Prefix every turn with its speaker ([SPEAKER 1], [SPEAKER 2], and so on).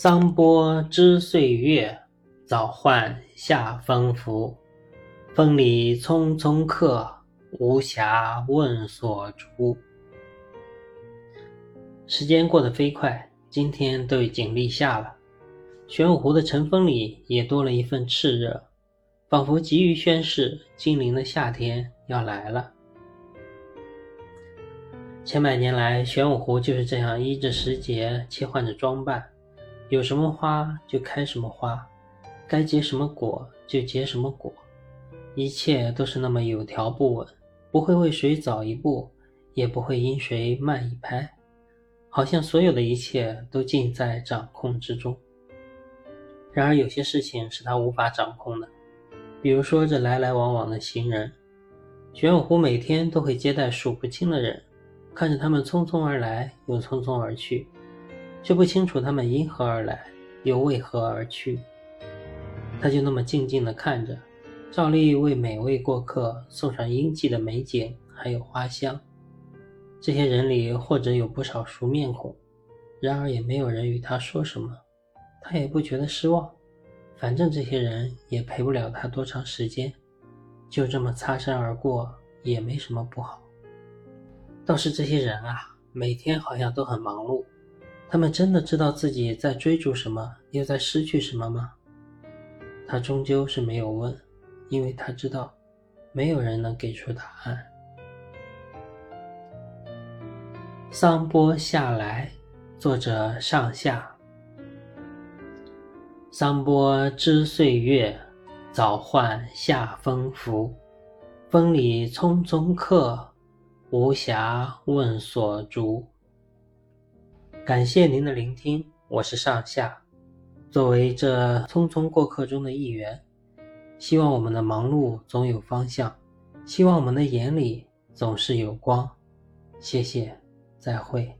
[SPEAKER 1] 桑波知岁月，早换夏风服。风里匆匆客，无暇问所逐。时间过得飞快，今天都已经立夏了。玄武湖的晨风里也多了一份炽热，仿佛急于宣示金陵的夏天要来了。千百年来，玄武湖就是这样依着时节切换着装扮。有什么花就开什么花，该结什么果就结什么果，一切都是那么有条不紊，不会为谁早一步，也不会因谁慢一拍，好像所有的一切都尽在掌控之中。然而有些事情是他无法掌控的，比如说这来来往往的行人，玄武湖每天都会接待数不清的人，看着他们匆匆而来，又匆匆而去。却不清楚他们因何而来，又为何而去。他就那么静静地看着，照例为每位过客送上应季的美景，还有花香。这些人里或者有不少熟面孔，然而也没有人与他说什么，他也不觉得失望。反正这些人也陪不了他多长时间，就这么擦身而过也没什么不好。倒是这些人啊，每天好像都很忙碌。他们真的知道自己在追逐什么，又在失去什么吗？他终究是没有问，因为他知道，没有人能给出答案。桑波下来，作者上下。桑波知岁月，早换夏风拂。风里匆匆客，无暇问所逐。感谢您的聆听，我是上下。作为这匆匆过客中的一员，希望我们的忙碌总有方向，希望我们的眼里总是有光。谢谢，再会。